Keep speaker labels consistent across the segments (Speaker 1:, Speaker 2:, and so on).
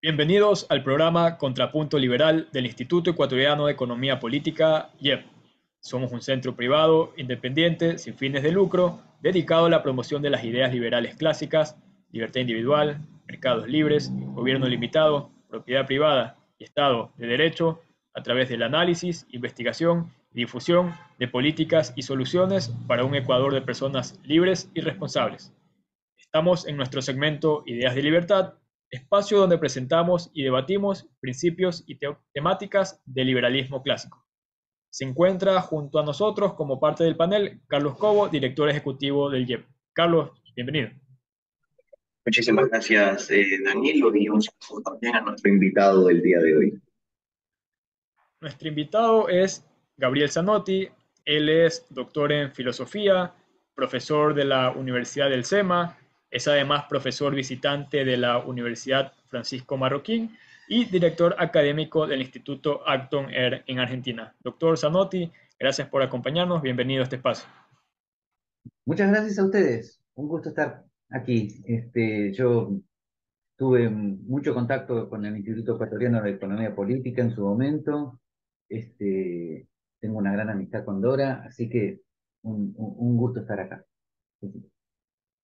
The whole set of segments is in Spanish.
Speaker 1: Bienvenidos al programa Contrapunto Liberal del Instituto Ecuatoriano de Economía Política, IEP. Somos un centro privado, independiente, sin fines de lucro, dedicado a la promoción de las ideas liberales clásicas, libertad individual, mercados libres, gobierno limitado, propiedad privada y Estado de Derecho, a través del análisis, investigación y difusión de políticas y soluciones para un Ecuador de personas libres y responsables. Estamos en nuestro segmento Ideas de Libertad, espacio donde presentamos y debatimos principios y temáticas del liberalismo clásico. Se encuentra junto a nosotros como parte del panel Carlos Cobo, director ejecutivo del IEP. Carlos, bienvenido.
Speaker 2: Muchísimas gracias, eh, Danilo, y un saludo también a nuestro invitado del día de hoy.
Speaker 1: Nuestro invitado es Gabriel Zanotti. Él es doctor en filosofía, profesor de la Universidad del SEMA, es además profesor visitante de la Universidad Francisco Marroquín y director académico del Instituto Acton Air en Argentina. Doctor Zanotti, gracias por acompañarnos. Bienvenido a este espacio.
Speaker 3: Muchas gracias a ustedes. Un gusto estar aquí. Este, yo tuve mucho contacto con el Instituto Ecuatoriano de Economía Política en su momento. Este, tengo una gran amistad con Dora, así que un, un gusto estar acá.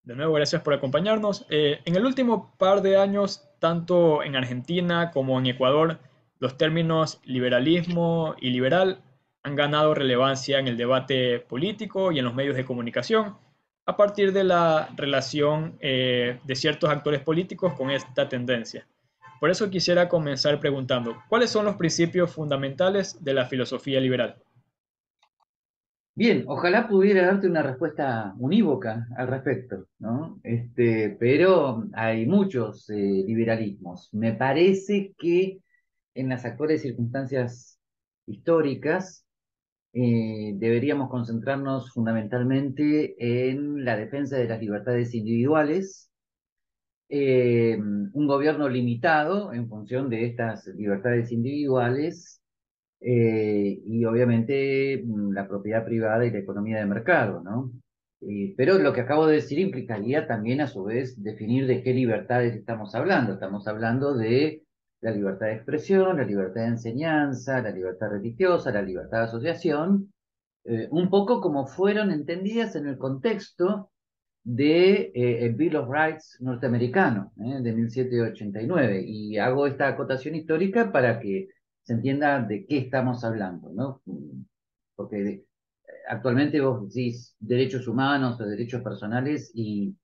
Speaker 1: De nuevo, gracias por acompañarnos. Eh, en el último par de años, tanto en Argentina como en Ecuador, los términos liberalismo y liberal han ganado relevancia en el debate político y en los medios de comunicación a partir de la relación eh, de ciertos actores políticos con esta tendencia. Por eso quisiera comenzar preguntando, ¿cuáles son los principios fundamentales de la filosofía liberal?
Speaker 3: Bien, ojalá pudiera darte una respuesta unívoca al respecto, ¿no? Este, pero hay muchos eh, liberalismos. Me parece que en las actuales circunstancias históricas eh, deberíamos concentrarnos fundamentalmente en la defensa de las libertades individuales, eh, un gobierno limitado en función de estas libertades individuales eh, y obviamente mm, la propiedad privada y la economía de mercado, ¿no? Eh, pero lo que acabo de decir implicaría también a su vez definir de qué libertades estamos hablando. Estamos hablando de la libertad de expresión, la libertad de enseñanza, la libertad religiosa, la libertad de asociación, eh, un poco como fueron entendidas en el contexto de el Bill of Rights norteamericano de 1789. Y hago esta acotación histórica para que se entienda de qué estamos hablando, ¿no? Porque actualmente vos decís derechos humanos o derechos personales y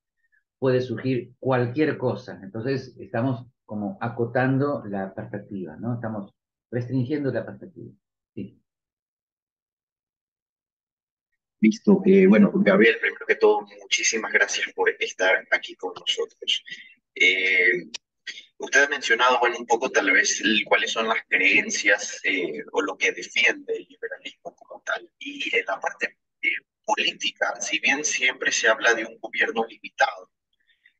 Speaker 3: puede surgir cualquier cosa. Entonces estamos como acotando la perspectiva, ¿no? Estamos restringiendo la perspectiva. Sí.
Speaker 2: Listo. Eh, bueno, Gabriel, primero que todo, muchísimas gracias por estar aquí con nosotros. Eh, Usted ha mencionado bueno, un poco tal vez cuáles son las creencias eh, o lo que defiende el liberalismo como tal. Y en la parte eh, política, si bien siempre se habla de un gobierno limitado,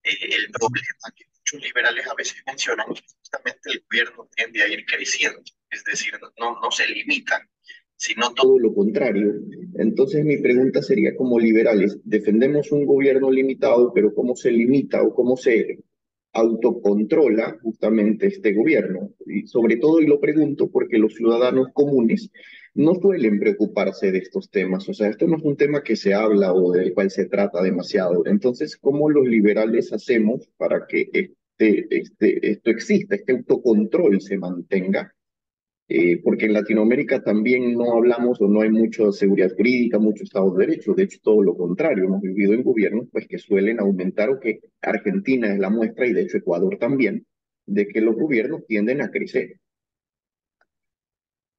Speaker 2: eh, el problema que muchos liberales a veces mencionan es que justamente el gobierno tiende a ir creciendo, es decir, no, no se limita, sino todo lo contrario. Entonces mi pregunta sería como liberales, defendemos un gobierno limitado, pero ¿cómo se limita o cómo se autocontrola justamente este gobierno. Y sobre todo, y lo pregunto porque los ciudadanos comunes no suelen preocuparse de estos temas. O sea, esto no es un tema que se habla o del cual se trata demasiado. Entonces, ¿cómo los liberales hacemos para que este, este, esto exista, este autocontrol se mantenga? Eh, porque en Latinoamérica también no hablamos o no hay mucha seguridad jurídica, mucho Estado de Derecho, de hecho todo lo contrario, hemos vivido en gobiernos pues que suelen aumentar o que Argentina es la muestra y de hecho Ecuador también, de que los gobiernos tienden a crecer.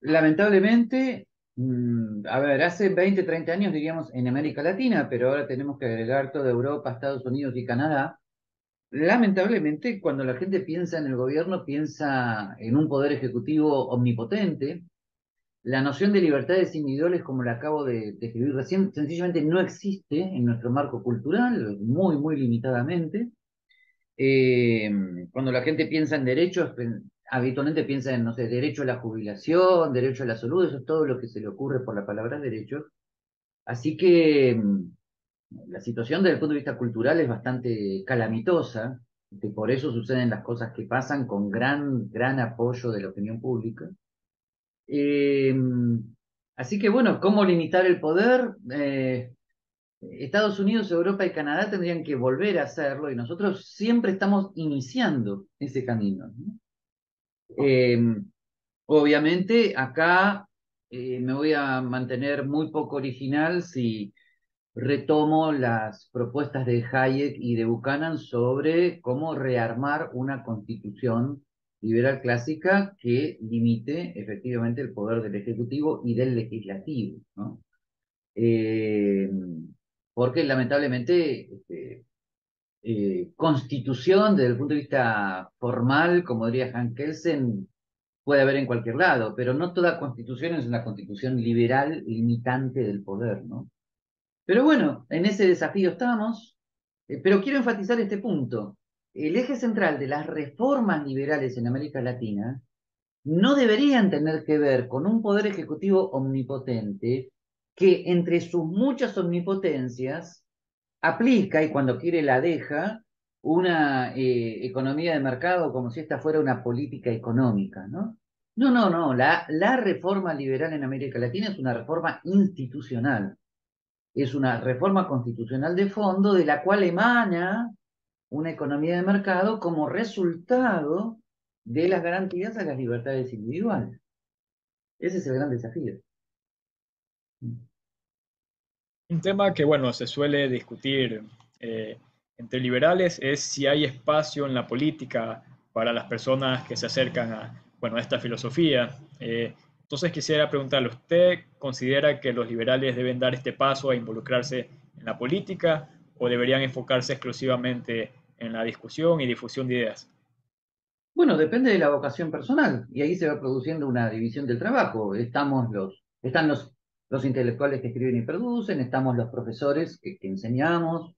Speaker 3: Lamentablemente, mm, a ver, hace 20, 30 años diríamos en América Latina, pero ahora tenemos que agregar toda Europa, Estados Unidos y Canadá, Lamentablemente, cuando la gente piensa en el gobierno, piensa en un poder ejecutivo omnipotente. La noción de libertades individuales, como la acabo de describir recién, sencillamente no existe en nuestro marco cultural, muy, muy limitadamente. Eh, cuando la gente piensa en derechos, habitualmente piensa en, no sé, derecho a la jubilación, derecho a la salud, eso es todo lo que se le ocurre por la palabra derechos. Así que la situación desde el punto de vista cultural es bastante calamitosa por eso suceden las cosas que pasan con gran, gran apoyo de la opinión pública. Eh, así que bueno, ¿cómo limitar el poder? Eh, Estados Unidos, Europa y Canadá tendrían que volver a hacerlo y nosotros siempre estamos iniciando ese camino. Eh, obviamente acá me voy a mantener muy poco original si retomo las propuestas de Hayek y de Buchanan sobre cómo rearmar una constitución liberal clásica que limite efectivamente el poder del Ejecutivo y del Legislativo. Eh, porque lamentablemente este, eh, constitución desde el punto de vista formal, como diría Hank Kelsen, puede haber en cualquier lado, pero no toda constitución es una constitución liberal limitante del poder, ¿no? Pero bueno, en ese desafío estamos, eh, pero quiero enfatizar este punto. El eje central de las reformas liberales en América Latina no deberían tener que ver con un poder ejecutivo omnipotente que entre sus muchas omnipotencias aplica y cuando quiere la deja una eh, economía de mercado como si esta fuera una política económica, ¿no? No, no, no, la, la reforma liberal en América Latina es una reforma institucional es una reforma constitucional de fondo de la cual emana una economía de mercado como resultado de las garantías a las libertades individuales. Ese es el gran desafío.
Speaker 1: Un tema que, bueno, se suele discutir eh, entre liberales es si hay espacio en la política para las personas que se acercan a, bueno, esta filosofía. Eh, entonces quisiera preguntarle, ¿usted considera que los liberales deben dar este paso a involucrarse en la política o deberían enfocarse exclusivamente en la discusión y difusión de ideas?
Speaker 3: Bueno, depende de la vocación personal y ahí se va produciendo una división del trabajo. Estamos los, están los, los intelectuales que escriben y producen, estamos los profesores que, que enseñamos.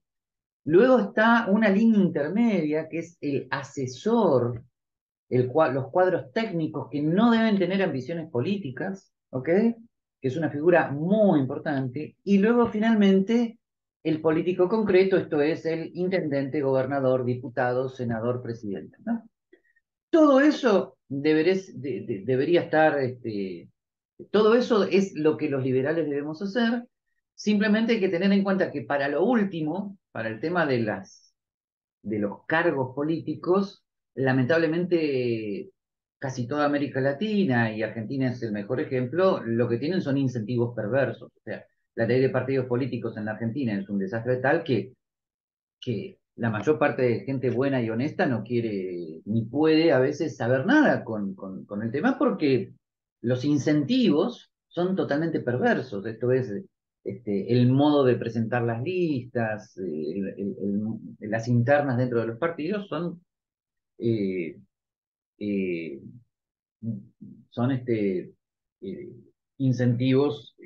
Speaker 3: Luego está una línea intermedia que es el asesor los cuadros técnicos que no deben tener ambiciones políticas, ¿ok? Que es una figura muy importante. Y luego, finalmente, el político concreto, esto es el intendente, gobernador, diputado, senador, presidente. Todo eso debería estar, este, todo eso es lo que los liberales debemos hacer. Simplemente hay que tener en cuenta que para lo último, para el tema de, las, de los cargos políticos, lamentablemente casi toda América Latina y Argentina es el mejor ejemplo, lo que tienen son incentivos perversos. O sea, la ley de partidos políticos en la Argentina es un desastre tal que, que la mayor parte de gente buena y honesta no quiere ni puede a veces saber nada con, con, el tema porque los incentivos son totalmente perversos. Esto es este, el modo de presentar las listas, las internas dentro de los partidos son eh, eh, son este, eh, incentivos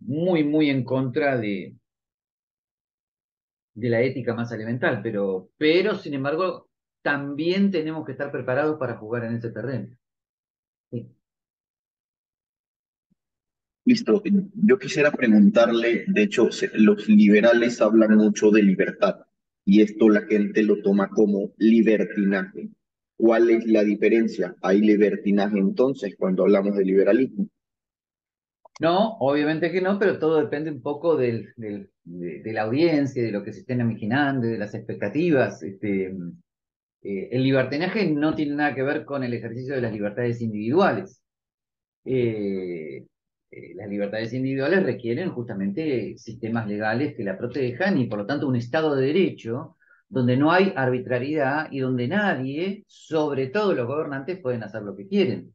Speaker 3: muy, muy en contra de, de la ética más elemental, pero, pero sin embargo también tenemos que estar preparados para jugar en ese terreno.
Speaker 2: Listo. Yo quisiera preguntarle, de hecho, los liberales hablan mucho de libertad y esto la gente lo toma como libertinaje. ¿Cuál es la diferencia? ¿Hay libertinaje entonces cuando hablamos de liberalismo?
Speaker 3: No, obviamente que no, pero todo depende un poco de, la audiencia, de lo que se estén imaginando, de las expectativas. Este, eh, el libertinaje no tiene nada que ver con el ejercicio de las libertades individuales. Eh, eh, las libertades individuales requieren justamente sistemas legales que la protejan y por lo tanto un Estado de Derecho donde no hay arbitrariedad y donde nadie, sobre todo los gobernantes, pueden hacer lo que quieren.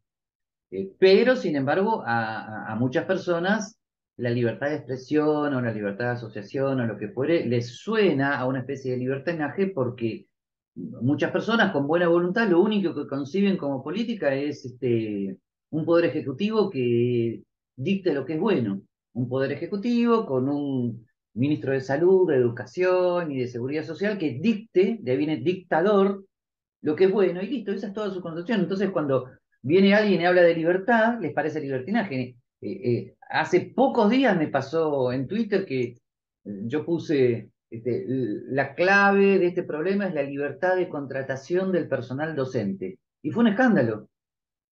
Speaker 3: Eh, pero, sin embargo, a, muchas personas la libertad de expresión o la libertad de asociación o lo que fuere les suena a una especie de libertinaje porque muchas personas con buena voluntad lo único que conciben como política es este, un poder ejecutivo que dicte lo que es bueno. Un poder ejecutivo con un ministro de salud, de educación y de seguridad social que dicte, de viene dictador, lo que es bueno, y listo, esa es toda su concepción. Entonces, cuando viene alguien y habla de libertad, les parece libertinaje. Eh, eh, hace pocos días me pasó en Twitter que yo puse Este, la clave de este problema es la libertad de contratación del personal docente. Y fue un escándalo.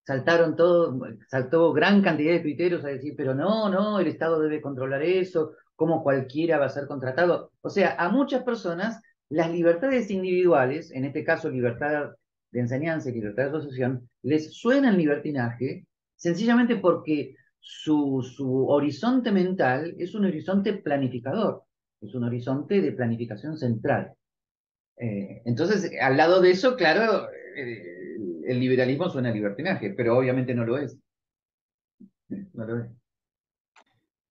Speaker 3: Saltaron todo, saltó gran cantidad de tuiteros a decir, pero no, no, el Estado debe controlar eso, cómo cualquiera va a ser contratado. O sea, a muchas personas las libertades individuales, en este caso libertad de enseñanza y libertad de asociación, les suenan libertinaje sencillamente porque su, su horizonte mental es un horizonte planificador, es un horizonte de planificación central. Eh, entonces, al lado de eso, claro, eh, el liberalismo suena a libertinaje, pero obviamente no lo es. No lo es.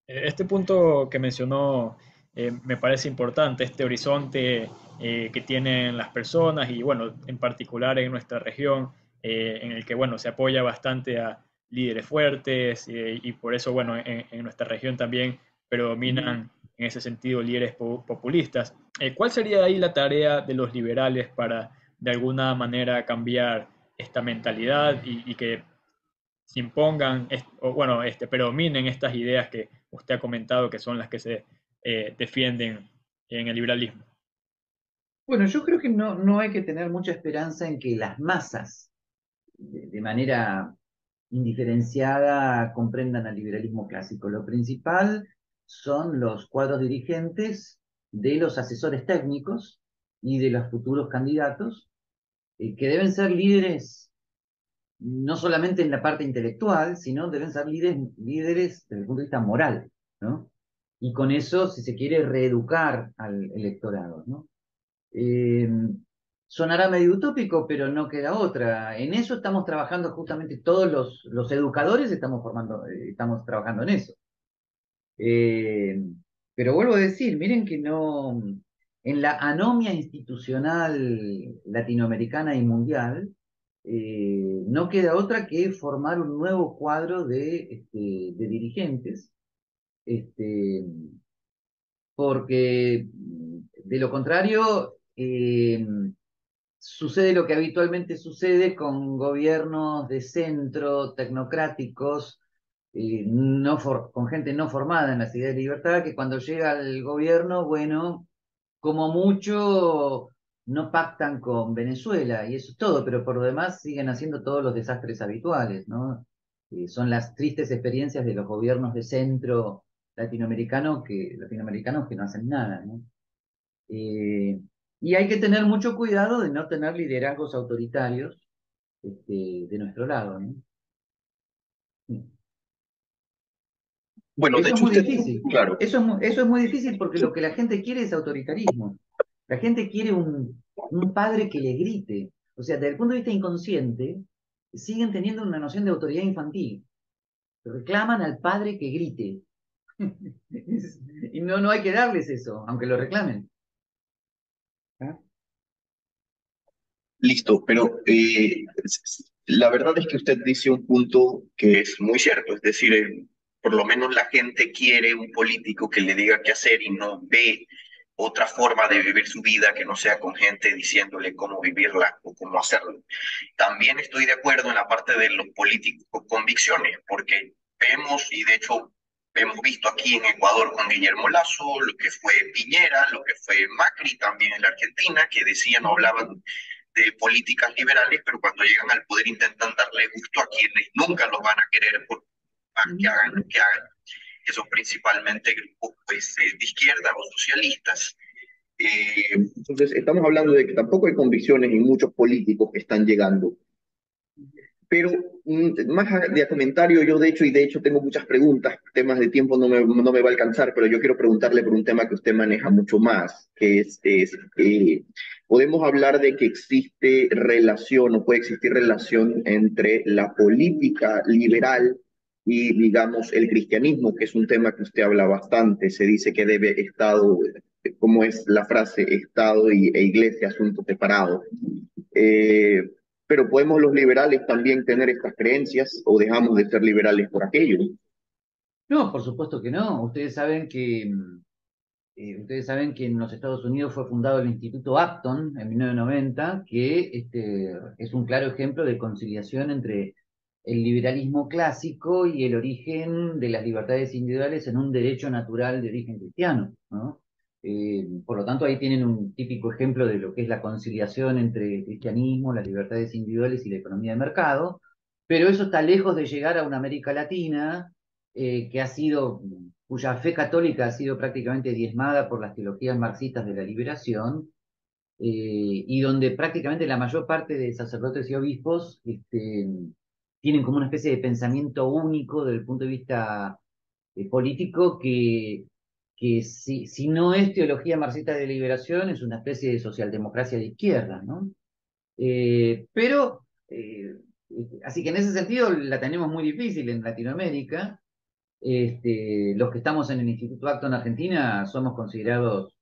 Speaker 1: Este punto que mencionó eh, me parece importante, este horizonte que tienen las personas y, bueno, en particular en nuestra región, en el que, bueno, se apoya bastante a líderes fuertes y por eso, bueno, en, nuestra región también predominan en ese sentido líderes populistas. Eh, ¿Cuál sería ahí la tarea de los liberales para de alguna manera cambiar esta mentalidad y, que se impongan, o bueno, este, predominen estas ideas que usted ha comentado que son las que se eh, defienden en el liberalismo?
Speaker 3: Bueno, yo creo que no, no hay que tener mucha esperanza en que las masas, de manera indiferenciada comprendan al liberalismo clásico. Lo principal son los cuadros dirigentes de los asesores técnicos y de los futuros candidatos, eh, que deben ser líderes no solamente en la parte intelectual, sino deben ser líderes, líderes desde el punto de vista moral, ¿no? Y con eso, si se quiere, reeducar al electorado, ¿no? Eh, sonará medio utópico, pero no queda otra. En eso estamos trabajando justamente todos los, los educadores, estamos, formando, eh, estamos trabajando en eso. Pero vuelvo a decir, miren que no, en la anomia institucional latinoamericana y mundial, eh, no queda otra que formar un nuevo cuadro de, este, dirigentes, este, porque de lo contrario, sucede lo que habitualmente sucede con gobiernos de centro, tecnocráticos, eh, con gente no formada en las ideas de libertad, que cuando llega al gobierno, bueno, como mucho no pactan con Venezuela, y eso es todo, pero por lo demás siguen haciendo todos los desastres habituales, ¿no? Eh, son las tristes experiencias de los gobiernos de centro latinoamericano que, latinoamericanos que no hacen nada, ¿no? Eh, y hay que tener mucho cuidado de no tener liderazgos autoritarios este, de nuestro lado. ¿no? Bueno, eso de hecho, es muy difícil. Claro. Eso es, eso es muy difícil porque lo que la gente quiere es autoritarismo. La gente quiere un, un padre que le grite. O sea, desde el punto de vista inconsciente, siguen teniendo una noción de autoridad infantil. Reclaman al padre que grite. y no, no hay que darles eso, aunque lo reclamen.
Speaker 2: Listo, pero eh, la verdad es que usted dice un punto que es muy cierto, es decir, eh, por lo menos la gente quiere un político que le diga qué hacer y no ve otra forma de vivir su vida que no sea con gente diciéndole cómo vivirla o cómo hacerlo. También estoy de acuerdo en la parte de los políticos con convicciones, porque vemos, y de hecho hemos visto aquí en Ecuador con Guillermo Lazo, lo que fue Piñera, lo que fue Macri también en la Argentina, que decían o hablaban de políticas liberales, pero cuando llegan al poder intentan darle gusto a quienes nunca los van a querer que hagan que hagan, que son principalmente grupos pues, eh, de izquierda o socialistas. Eh, entonces, estamos hablando de que tampoco hay convicciones en muchos políticos que están llegando. Pero mm, más de comentario, yo de hecho, y de hecho tengo muchas preguntas, temas de tiempo no me, no me va a alcanzar, pero yo quiero preguntarle por un tema que usted maneja mucho más, que es, es eh, podemos hablar de que existe relación o puede existir relación entre la política liberal y, digamos, el cristianismo, que es un tema que usted habla bastante. Se dice que debe Estado, como es la frase, Estado y, e Iglesia, asuntos separados. Eh, pero podemos los liberales también tener estas creencias o dejamos de ser liberales por aquello.
Speaker 3: No, por supuesto que no. Ustedes saben que eh, ustedes saben que en los Estados Unidos fue fundado el Instituto Acton en 1990, que este, es un claro ejemplo de conciliación entre el liberalismo clásico y el origen de las libertades individuales en un derecho natural de origen cristiano. Eh, por lo tanto, ahí tienen un típico ejemplo de lo que es la conciliación entre el cristianismo, las libertades individuales y la economía de mercado, pero eso está lejos de llegar a una América Latina eh, que ha sido, cuya fe católica ha sido prácticamente diezmada por las teologías marxistas de la liberación, eh, y donde prácticamente la mayor parte de sacerdotes y obispos este, tienen como una especie de pensamiento único desde el punto de vista eh, político que, si, no es teología marxista de liberación, es una especie de socialdemocracia de izquierda, ¿no? Eh, pero, eh, así que en ese sentido la tenemos muy difícil en Latinoamérica. Este, los que estamos en el Instituto Acto en Argentina somos considerados,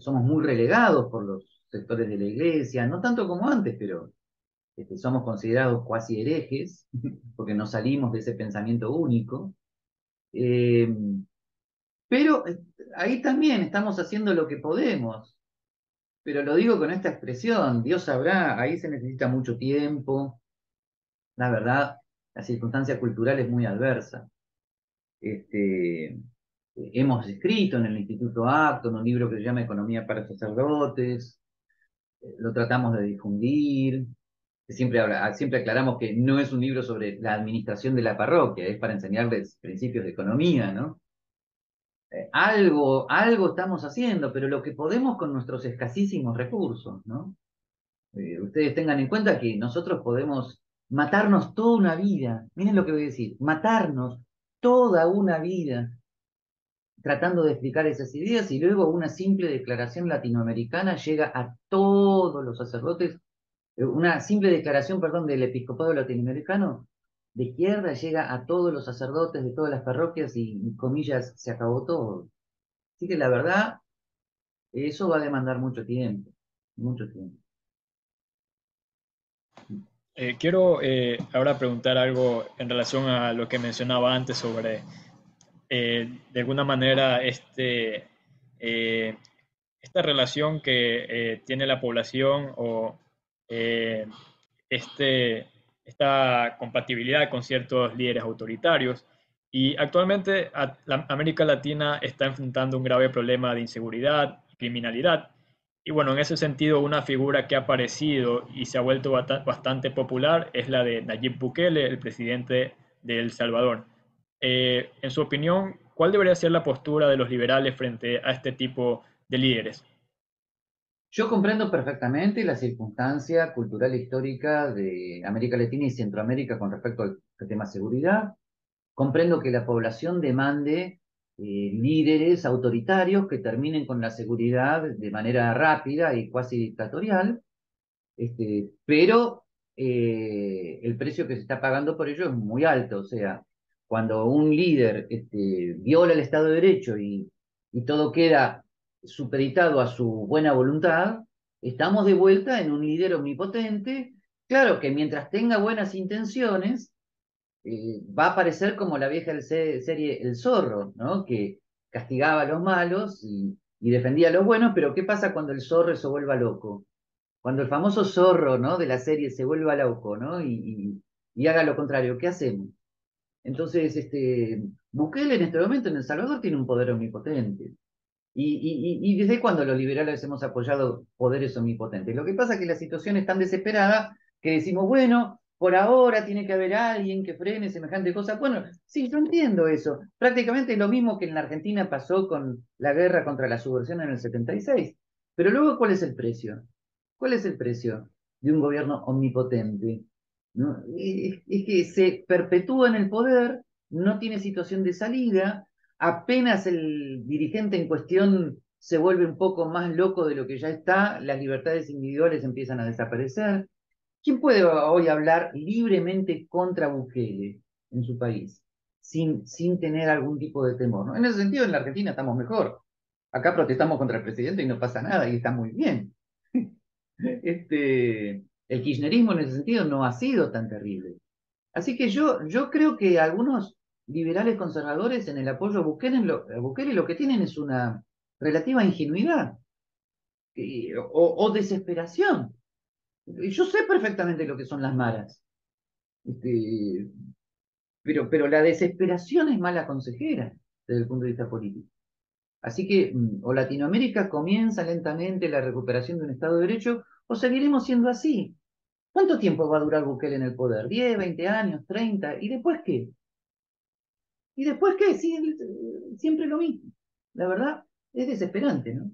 Speaker 3: somos muy relegados por los sectores de la iglesia, no tanto como antes, pero este, somos considerados cuasi herejes, porque no salimos de ese pensamiento único. Eh, pero eh, ahí también estamos haciendo lo que podemos. Pero lo digo con esta expresión, Dios sabrá, ahí se necesita mucho tiempo. La verdad, la circunstancia cultural es muy adversa. Este, hemos escrito en el Instituto Acton un libro que se llama Economía para sacerdotes, eh, lo tratamos de difundir, siempre, siempre aclaramos que no es un libro sobre la administración de la parroquia, es para enseñarles principios de economía, ¿no? Eh, algo, algo estamos haciendo, pero lo que podemos con nuestros escasísimos recursos, ¿no? Eh, ustedes tengan en cuenta que nosotros podemos matarnos toda una vida, miren lo que voy a decir, matarnos toda una vida tratando de explicar esas ideas y luego una simple declaración latinoamericana llega a todos los sacerdotes una simple declaración, perdón, del episcopado latinoamericano de izquierda llega a todos los sacerdotes de todas las parroquias y, comillas, se acabó todo. Así que la verdad, eso va a demandar mucho tiempo, mucho tiempo.
Speaker 1: Eh, quiero eh, ahora preguntar algo en relación a lo que mencionaba antes sobre, eh, de alguna manera, este, esta relación que tiene la población o eh, este, esta compatibilidad con ciertos líderes autoritarios. Y actualmente América Latina está enfrentando un grave problema de inseguridad, criminalidad. Y bueno, en ese sentido, una figura que ha aparecido y se ha vuelto bastante popular es la de Nayib Bukele, el presidente de El Salvador. Eh, en su opinión, ¿cuál debería ser la postura de los liberales frente a este tipo de líderes?
Speaker 3: Yo comprendo perfectamente la circunstancia cultural e histórica de América Latina y Centroamérica con respecto al, tema seguridad. Comprendo que la población demande eh, líderes autoritarios que terminen con la seguridad de manera rápida y cuasi dictatorial, este, pero eh, el precio que se está pagando por ello es muy alto. O sea, cuando un líder este, viola el Estado de Derecho y, y todo queda supeditado a su buena voluntad, estamos de vuelta en un líder omnipotente. Claro que mientras tenga buenas intenciones, eh, va a aparecer como la vieja serie El Zorro, ¿no? Que castigaba a los malos y, defendía a los buenos, pero ¿qué pasa cuando el zorro se vuelva loco? Cuando el famoso zorro, ¿no? De la serie se vuelva loco, ¿no? Y, y haga lo contrario, ¿qué hacemos? Entonces, este, Bukele en este momento en El Salvador tiene un poder omnipotente. Y, desde cuando los liberales hemos apoyado poderes omnipotentes. Lo que pasa es que la situación es tan desesperada que decimos, bueno, por ahora tiene que haber alguien que frene semejante cosa. Bueno, sí, yo entiendo eso. Prácticamente lo mismo que en la Argentina pasó con la guerra contra la subversión en el 76. Pero luego, ¿cuál es el precio? ¿Cuál es el precio de un gobierno omnipotente? es que se perpetúa en el poder, no tiene situación de salida, apenas el dirigente en cuestión se vuelve un poco más loco de lo que ya está, las libertades individuales empiezan a desaparecer. ¿Quién puede hoy hablar libremente contra Bukele en su país sin, sin tener algún tipo de temor? En ese sentido, en la Argentina estamos mejor. Acá protestamos contra el presidente y no pasa nada y está muy bien. Este, el kirchnerismo en ese sentido no ha sido tan terrible. Así que yo, yo creo que algunos liberales conservadores en el apoyo a Bukele, lo, lo que tienen es una relativa ingenuidad o, desesperación. Yo sé perfectamente lo que son las maras, este, pero, pero la desesperación es mala consejera desde el punto de vista político. Así que mm, o Latinoamérica comienza lentamente la recuperación de un Estado de Derecho o seguiremos siendo así. ¿Cuánto tiempo va a durar Bukele en el poder? ¿10, 20 años, 30? ¿Y después qué? ¿Y después qué? Sí, siempre lo mismo. La verdad, es desesperante, ¿no?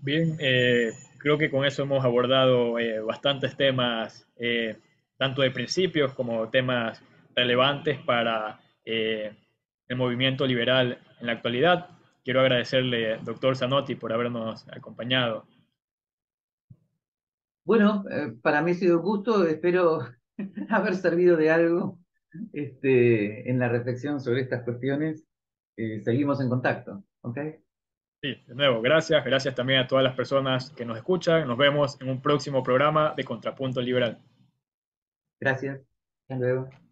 Speaker 1: Bien, eh, creo que con eso hemos abordado eh, bastantes temas, eh, tanto de principios como temas relevantes para el movimiento liberal en la actualidad. Quiero agradecerle, doctor Zanotti, por habernos acompañado.
Speaker 3: Bueno, para mí ha sido un gusto, espero haber servido de algo este, en la reflexión sobre estas cuestiones. seguimos en contacto, ¿ok?
Speaker 1: Sí, de nuevo, gracias. Gracias también a todas las personas que nos escuchan. Nos vemos en un próximo programa de Contrapunto Liberal.
Speaker 3: Gracias. Hasta luego.